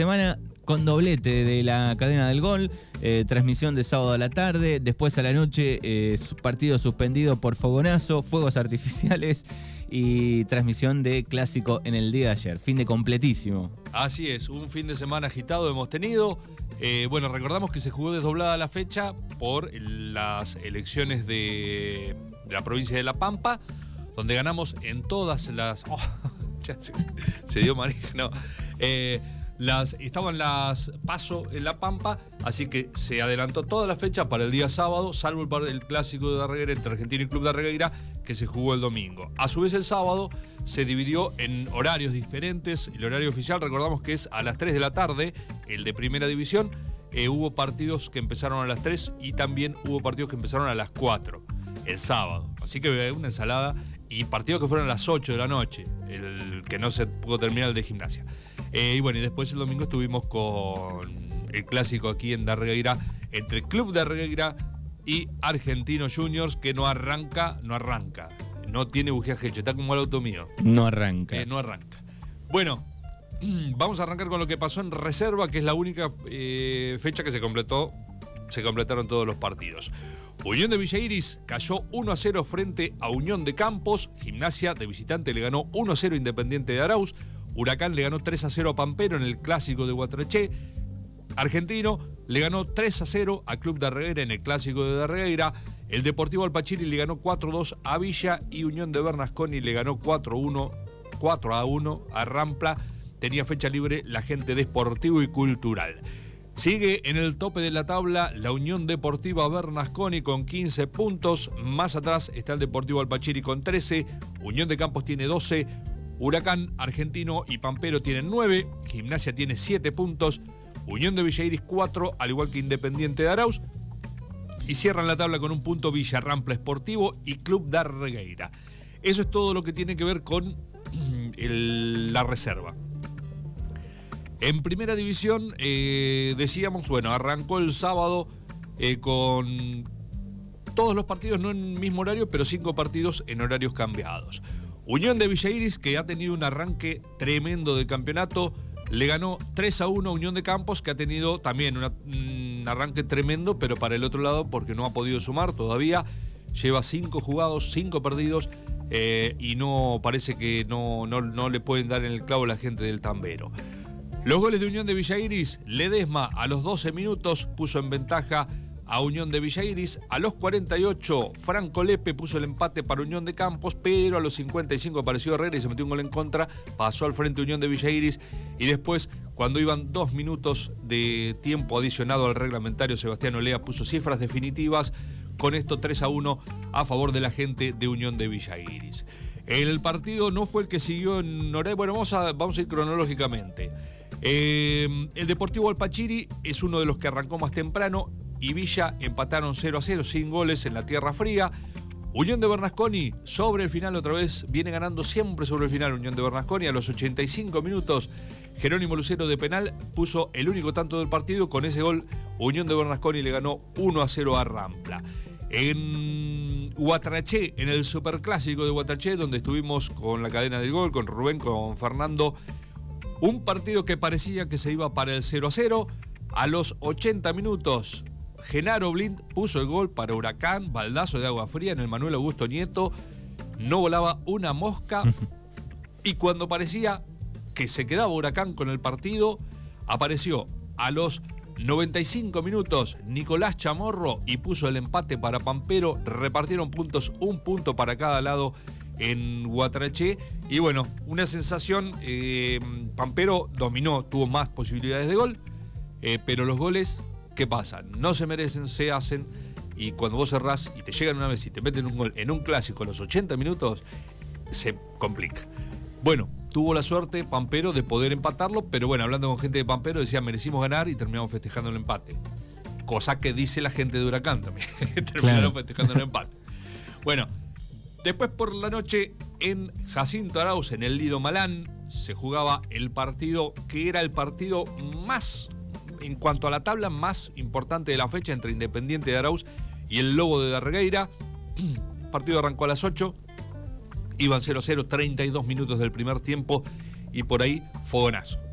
semana con doblete de la cadena del gol, eh, transmisión de sábado a la tarde, después a la noche eh, partido suspendido por fogonazo, fuegos artificiales y transmisión de clásico en el día de ayer. Fin de completísimo. Así es, un fin de semana agitado hemos tenido. Eh, bueno, recordamos que se jugó desdoblada la fecha por las elecciones de, la provincia de La Pampa, donde ganamos en todas las... Oh, se, dio maligno. Eh, las, estaban las paso en La Pampa, así que se adelantó toda la fecha para el día sábado, salvo el, clásico de Darreguera entre Argentina y Club de Darreguera, que se jugó el domingo. A su vez el sábado se dividió en horarios diferentes. El horario oficial recordamos que es a las 3 de la tarde, el de primera división. Eh, hubo partidos que empezaron a las 3 y también hubo partidos que empezaron a las 4 el sábado. Así que una ensalada y partidos que fueron a las 8 de la noche, el que no se pudo terminar el de gimnasia. Eh, y bueno, y después el domingo estuvimos con el clásico aquí en Darregueira, entre Club Darregueira y Argentino Juniors, que no arranca, no arranca. No tiene bujeaje, está como el auto mío. No arranca. Eh, no arranca. Bueno, vamos a arrancar con lo que pasó en reserva, que es la única eh, fecha que se completó, se completaron todos los partidos. Unión de Villa Iris cayó 1 a 0 frente a Unión de Campos. Gimnasia de visitante le ganó 1 a 0 Independiente de Arauz. Huracán le ganó 3 a 0 a Pampero en el clásico de Guatraché. Argentino le ganó 3 a 0 a Club de Arreguera en el clásico de Darregueira. El Deportivo Alpachiri le ganó 4-2 a Villa y Unión de Bernasconi le ganó 4-1, 4 a 1 a Rampla. Tenía fecha libre la gente de Sportivo y Cultural. Sigue en el tope de la tabla la Unión Deportiva Bernasconi con 15 puntos. Más atrás está el Deportivo Alpachiri con 13. Unión de Campos tiene 12. Huracán, Argentino y Pampero tienen 9, Gimnasia tiene 7 puntos, Unión de Villairis 4, al igual que Independiente de Arauz, y cierran la tabla con un punto Villa Rampla Esportivo y Club Darregueira. Eso es todo lo que tiene que ver con la reserva. En primera división, eh, decíamos, bueno, arrancó el sábado eh, con todos los partidos, no en el mismo horario, pero cinco partidos en horarios cambiados. Unión de Villa Iris, que ha tenido un arranque tremendo del campeonato, le ganó 3 a 1 a Unión de Campos, que ha tenido también un arranque tremendo, pero para el otro lado, porque no ha podido sumar todavía. Lleva 5 jugados, 5 perdidos, eh, y no parece que no, no, le pueden dar en el clavo la gente del Tambero. Los goles de Unión de Villa Ledesma a los 12 minutos puso en ventaja a Unión de Villa Iris. A los 48, Franco Lepe puso el empate para Unión de Campos, pero a los 55 apareció Herrera y se metió un gol en contra, pasó al frente Unión de Villa Iris y después, cuando iban dos minutos de tiempo adicionado al reglamentario, Sebastián Olea puso cifras definitivas. Con esto 3 a 1 a favor de la gente de Unión de Villa Iris. El partido no fue el que siguió en Noruega. Bueno, vamos a, vamos a ir cronológicamente. Eh, el Deportivo Alpachiri es uno de los que arrancó más temprano y Villa empataron 0 a 0 sin goles en la Tierra Fría. Unión de Bernasconi sobre el final otra vez viene ganando siempre sobre el final Unión de Bernasconi a los 85 minutos. Jerónimo Lucero de penal puso el único tanto del partido. Con ese gol, Unión de Bernasconi le ganó 1 a 0 a Rampla. En Huatraché, en el superclásico de Huatraché, donde estuvimos con la cadena del gol, con Rubén, con Fernando, un partido que parecía que se iba para el 0 a 0. A los 80 minutos, Genaro Blind puso el gol para Huracán, baldazo de agua fría en el Manuel Augusto Nieto. No volaba una mosca. y cuando parecía que se quedaba Huracán con el partido, apareció a los 95 minutos Nicolás Chamorro y puso el empate para Pampero. Repartieron puntos, un punto para cada lado en Guatraché. Y bueno, una sensación, eh, Pampero dominó, tuvo más posibilidades de gol, eh, pero los goles ¿qué pasa? No se merecen, se hacen. Y cuando vos cerrás y te llegan una vez y te meten un gol en un clásico a los 80 minutos, se complica. Bueno, tuvo la suerte Pampero de poder empatarlo, pero bueno, hablando con gente de Pampero, decía merecimos ganar y terminamos festejando el empate. Cosa que dice la gente de Huracán también. Terminaron festejando el empate. Bueno, después por la noche en Jacinto Arauz, en el Lido Malán, se jugaba el partido que era el partido más en cuanto a la tabla más importante de la fecha entre Independiente de Arauz y el Lobo de Darregueira. El partido arrancó a las 8, iban 0-0, 32 minutos del primer tiempo y por ahí fogonazo.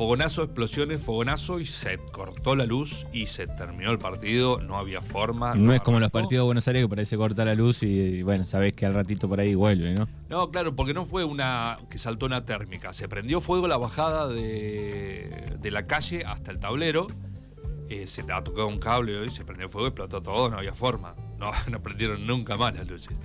Fogonazo, explosiones, fogonazo y se cortó la luz y se terminó el partido. No había forma. No, es como los partidos de Buenos Aires que parece corta la luz y, bueno, sabés que al ratito por ahí vuelve, ¿no? No, claro, porque no fue una que saltó una térmica. Se prendió fuego la bajada de, de la calle hasta el tablero. Eh, se te ha tocado un cable y se prendió fuego, explotó todo, no había forma. No, no prendieron nunca más las luces.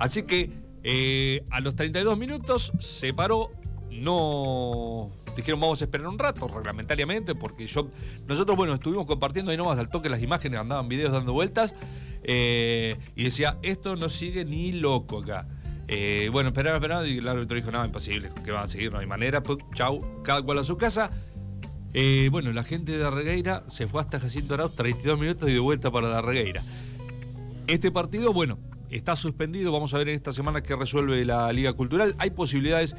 Así que eh, a los 32 minutos se paró, no dijeron vamos a esperar un rato reglamentariamente porque yo nosotros bueno estuvimos compartiendo ahí nomás al toque las imágenes andaban videos dando vueltas eh, y decía esto no sigue ni loco acá eh, bueno esperaba esperaba y el árbitro dijo no imposible que van a seguir no hay manera pues chau cada cual a su casa eh, bueno la gente de Regueira se fue hasta Jacinto Arauz 32 minutos y de vuelta para la Regueira. Este partido bueno está suspendido vamos a ver en esta semana qué resuelve la Liga Cultural. Hay posibilidades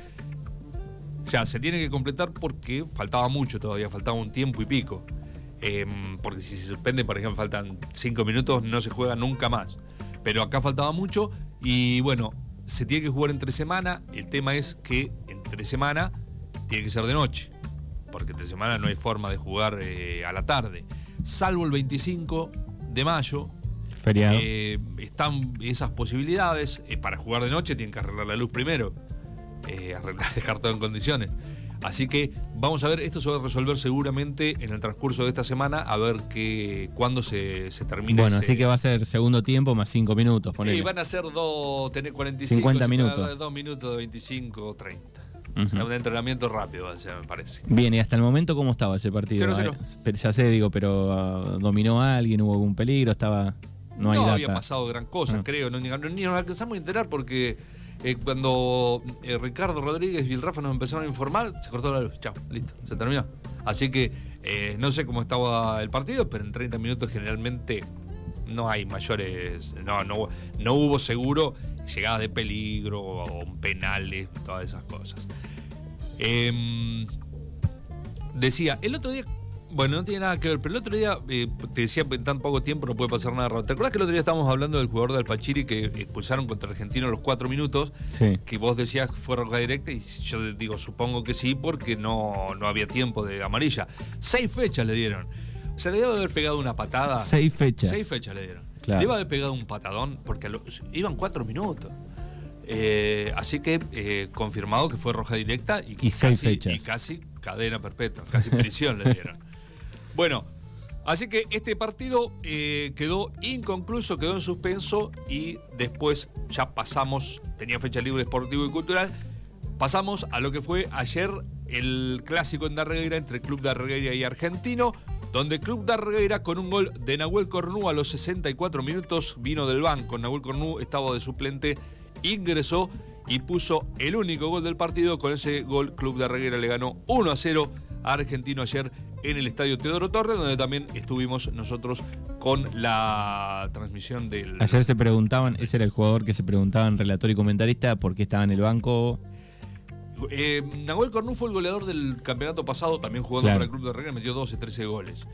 o sea, se tiene que completar porque faltaba mucho todavía, faltaba un tiempo y pico. Em, porque si se suspende, por ejemplo, faltan cinco minutos, no se juega nunca más. Pero acá faltaba mucho y bueno, se tiene que jugar entre semana. El tema es que entre semana tiene que ser de noche. Porque entre semana no hay forma de jugar eh, a la tarde. Salvo el 25 de mayo. Feriado. Eh, están esas posibilidades. Eh, para jugar de noche tienen que arreglar la luz primero eh, dejar todo en condiciones. Así que vamos a ver, esto se va a resolver seguramente en el transcurso de esta semana, a ver que, cuándo se, se termina. Bueno, así que va a ser segundo tiempo más cinco minutos. Y van a ser dos, tener 45, 50 minutos. Dos minutos de 25 o 30. Un entrenamiento rápido, me parece. Bien, y hasta el momento, ¿cómo estaba ese partido? Ya sé, digo, pero ah, ¿dominó a alguien? ¿Hubo algún peligro? ¿Estaba.? No, hay había pasado gran cosa, creo. No, ni nos alcanzamos a enterar porque eh, cuando eh, Ricardo Rodríguez y el Rafa nos empezaron a informar, se cortó la luz. Chao, listo, se terminó. Así que eh, no sé cómo estaba el partido, pero en 30 minutos generalmente no hay mayores. No, no, no hubo seguro llegadas de peligro o penales, todas esas cosas. Em, decía, el otro día bueno, no tiene nada que ver, pero el otro día eh, te decía en tan poco tiempo no puede pasar nada raro. ¿Te acuerdas que el otro día estábamos hablando del jugador de Alpachiri que expulsaron contra Argentino a los cuatro minutos? Sí. Que vos decías fue roja directa y yo digo, supongo que sí, porque no, no había tiempo de amarilla. Seis fechas le dieron. Se le debe haber pegado una patada. Seis fechas. Seis fechas le dieron. Claro. Debe haber pegado un patadón porque iban cuatro minutos. Eh, así que eh, confirmado que fue roja directa y, y seis fechas. y casi cadena perpetua, casi prisión le dieron. Bueno, así que este partido eh, quedó inconcluso, quedó en suspenso y después ya pasamos, tenía fecha libre deportivo y cultural, pasamos a lo que fue ayer el clásico en Darregueira entre Club Darregueira y Argentino, donde Club Darregueira con un gol de Nahuel Cornú a los 64 minutos vino del banco. Nahuel Cornú estaba de suplente, ingresó y puso el único gol del partido. Con ese gol Club Darregueira le ganó 1 a 0 a Argentino ayer en el estadio Teodoro Torres, donde también estuvimos nosotros con la transmisión del. Ayer se preguntaban, ese era el jugador que se preguntaban, relator y comentarista, por qué estaba en el banco. Eh, Nahuel Cornú fue el goleador del campeonato pasado, también jugando para el Club de Reguera, metió 12, 13 goles.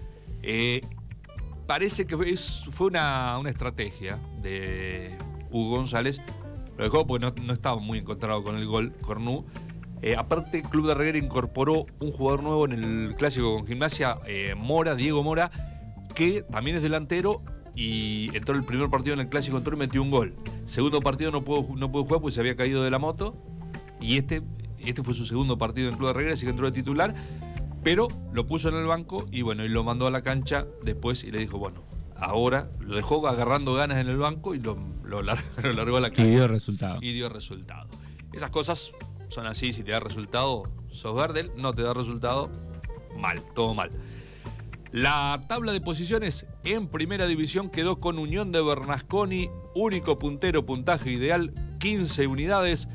Eh, parece que fue una, estrategia de Hugo González. Lo dejó porque no, no estaba muy encontrado con el gol Cornú. Eh, aparte, Club de Reguera incorporó un jugador nuevo en el clásico con gimnasia, eh, Mora, Diego Mora, que también es delantero y entró el primer partido en el clásico entró y metió un gol. Segundo partido no pudo, no pudo jugar porque se había caído de la moto y este, este fue su segundo partido en el Club de Reguera, así que entró de titular, pero lo puso en el banco y bueno, y lo mandó a la cancha después y le dijo, bueno, ahora lo dejó agarrando ganas en el banco y lo, lo, largó a la cancha. Y dio resultado. Y dio resultado. Esas cosas son así, si te da resultado, sos verde, no te da resultado, mal, todo mal. La tabla de posiciones en primera división quedó con Unión de Bernasconi, único puntero, puntaje ideal, 15 unidades.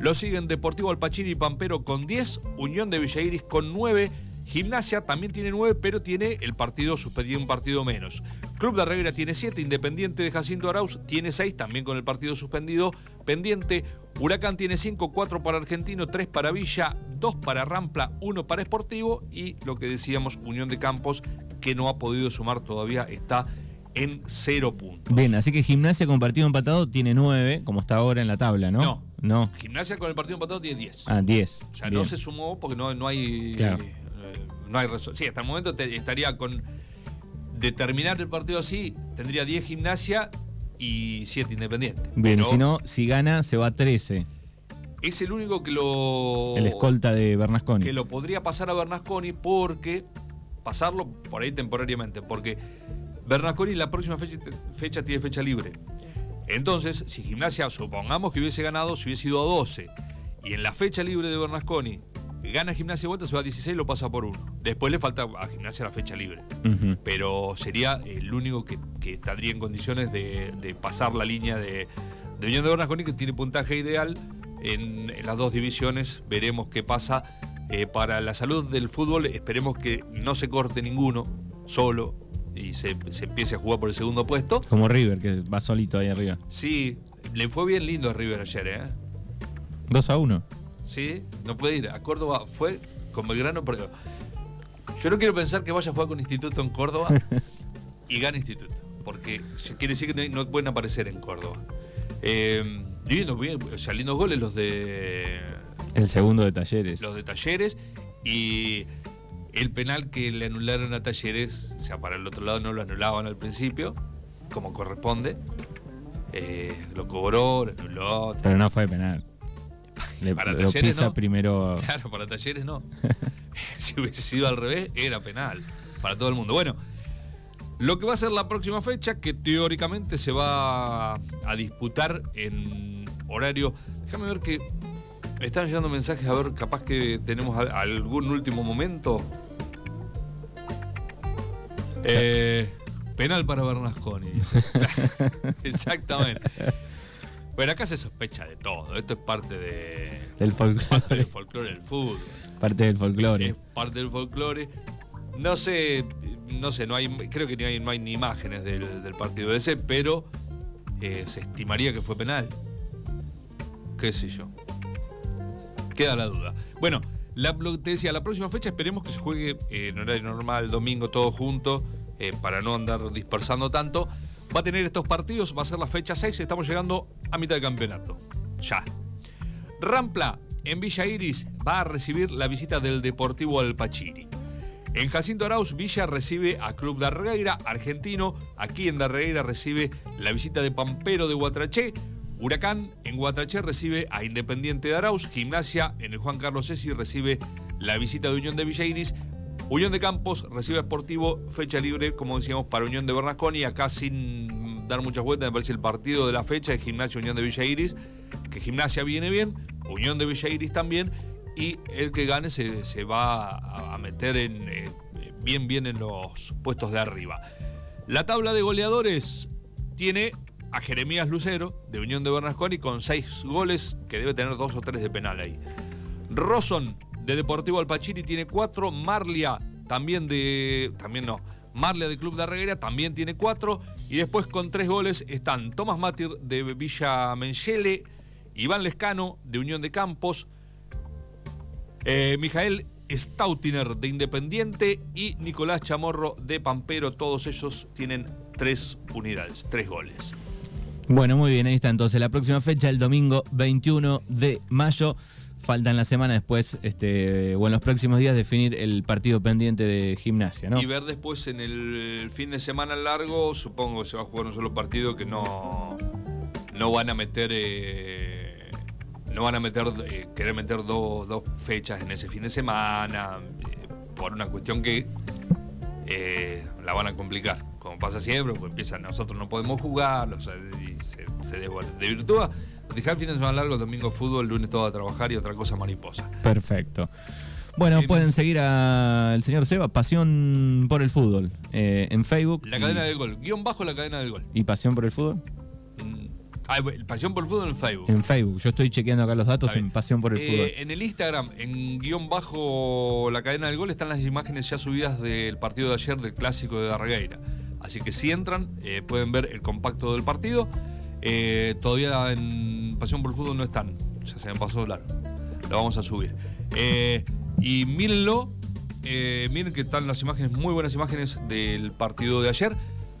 Lo siguen Deportivo Alpachiri y Pampero con 10, Unión de Villairis con 9, Gimnasia también tiene 9, pero tiene el partido suspendido, un partido menos. Club de Reguera tiene 7, Independiente de Jacinto Arauz tiene 6, también con el partido suspendido pendiente. Huracán tiene 5, 4 para Argentino, 3 para Villa, 2 para Rampla, 1 para Esportivo y lo que decíamos, Unión de Campos, que no ha podido sumar todavía, está en 0 puntos. Bien, así que Gimnasia con partido empatado tiene 9, como está ahora en la tabla, ¿no? No. No. Gimnasia con el partido empatado tiene 10. Ah, 10. O sea, no se sumó porque no, no hay. Claro. no hay razón. Sí, hasta el momento estaría con. De terminar el partido así, tendría 10 gimnasia y 7 independientes. Bien, si no, si gana, se va a 13. Es el único que lo. El escolta de Bernasconi. Que lo podría pasar a Bernasconi porque. Pasarlo por ahí temporariamente. Porque Bernasconi la próxima fecha, fecha tiene fecha libre. Entonces, si Gimnasia, supongamos que hubiese ganado, si hubiese ido a 12, y en la fecha libre de Bernasconi gana Gimnasia vuelta, se va a 16 y lo pasa por uno. Después le falta a Gimnasia la fecha libre. Pero sería el único que, estaría en condiciones de, pasar la línea de, Unión de Bernasconi, que tiene puntaje ideal en, las dos divisiones. Veremos qué pasa. Eh, para la salud del fútbol, esperemos que no se corte ninguno solo y se, empiece a jugar por el segundo puesto. Como River, que va solito ahí arriba. Sí, le fue bien lindo a River ayer, ¿eh? 2 a 1. Sí, no puede ir. A Córdoba fue con Belgrano, pero yo no quiero pensar que vaya a jugar con Instituto en Córdoba y gane Instituto, porque quiere decir que no, pueden aparecer en Córdoba. Eh, lindo, bien, o sea, lindos goles los de. El segundo de Talleres. Los de Talleres y el penal que le anularon a Talleres, o sea, para el otro lado no lo anulaban al principio, como corresponde. Eh, lo cobró, lo anuló. Pero no fue penal. Para talleres no. primero. Claro, para talleres no. si hubiese sido al revés, era penal. Para todo el mundo. Bueno, lo que va a ser la próxima fecha, que teóricamente se va a disputar en horario. Déjame ver que. Me están llegando mensajes, a ver, capaz que tenemos algún último momento. Eh, penal para Bernasconi. Exactamente. Bueno, acá se sospecha de todo. Esto es parte de, del folclore. Parte del folclore del fútbol. Parte del folclore. Es parte del folclore. No sé, no sé, no hay, creo que no hay, no hay ni imágenes del, partido de ese, pero eh, se estimaría que fue penal. Qué sé yo. Queda la duda. Bueno, la, te decía, la próxima fecha esperemos que se juegue eh, en horario normal, domingo, todo junto, eh, para no andar dispersando tanto va a tener estos partidos, va a ser la fecha 6, estamos llegando a mitad de campeonato. Ya. Rampla, en Villa Iris, va a recibir la visita del Deportivo Alpachiri. En Jacinto Arauz, Villa recibe a Club Darreira, argentino. Aquí en Darreira recibe la visita de Pampero de Guatraché. Huracán en Guatraché recibe a Independiente de Arauz. Gimnasia en el Juan Carlos Sesi recibe la visita de Unión de Villa Iris. Unión de Campos recibe a Sportivo, fecha libre, como decíamos, para Unión de Bernasconi. Acá sin dar muchas vueltas, me parece el partido de la fecha de Gimnasia Unión de Villa Iris, que Gimnasia viene bien, Unión de Villa Iris también, y el que gane se, va a meter en, eh, bien, bien en los puestos de arriba. La tabla de goleadores tiene a Jeremías Lucero, de Unión de Bernasconi, con seis goles, que debe tener dos o tres de penal ahí. Roson de Deportivo Alpachiri tiene cuatro. Marlia, también de. También no. Marlia de Club de Arreguera también tiene cuatro. Y después con tres goles están Tomás Matir de Villa Menchele, Iván Lescano de Unión de Campos, eh, Mijael Stautiner de Independiente y Nicolás Chamorro de Pampero. Todos ellos tienen tres unidades, tres goles. Bueno, muy bien, ahí está entonces la próxima fecha, el domingo 21 de mayo faltan la semana después, este, o en los próximos días, definir el partido pendiente de gimnasia, ¿no? Y ver después en el fin de semana largo, supongo que se va a jugar un solo partido que no, no van a meter. Eh, no van a meter, eh, querer meter dos, fechas en ese fin de semana, eh, por una cuestión que la van a complicar. Como pasa siempre, pues empiezan, nosotros no podemos jugar, y se, se desvirtúa dejar el fin de semana largo, domingo fútbol, lunes todo a trabajar y otra cosa mariposa. Perfecto. Bueno, pueden seguir al señor Seba, Pasión por el Fútbol, eh, en Facebook. La cadena del gol, guion bajo la cadena del gol. ¿Y Pasión por el Fútbol? Mm, ah, Pasión por el Fútbol en Facebook. En Facebook, yo estoy chequeando acá los datos en Pasión por el eh, Fútbol. En el Instagram, en guion bajo la cadena del gol, están las imágenes ya subidas del partido de ayer del clásico de Darregueira. Así que si entran, eh, pueden ver el compacto del partido. Eh, todavía en Pasión por el Fútbol no están. Ya se me pasó largo. Lo vamos a subir. Eh, y mírenlo. Eh, miren que están las imágenes, muy buenas imágenes del partido de ayer.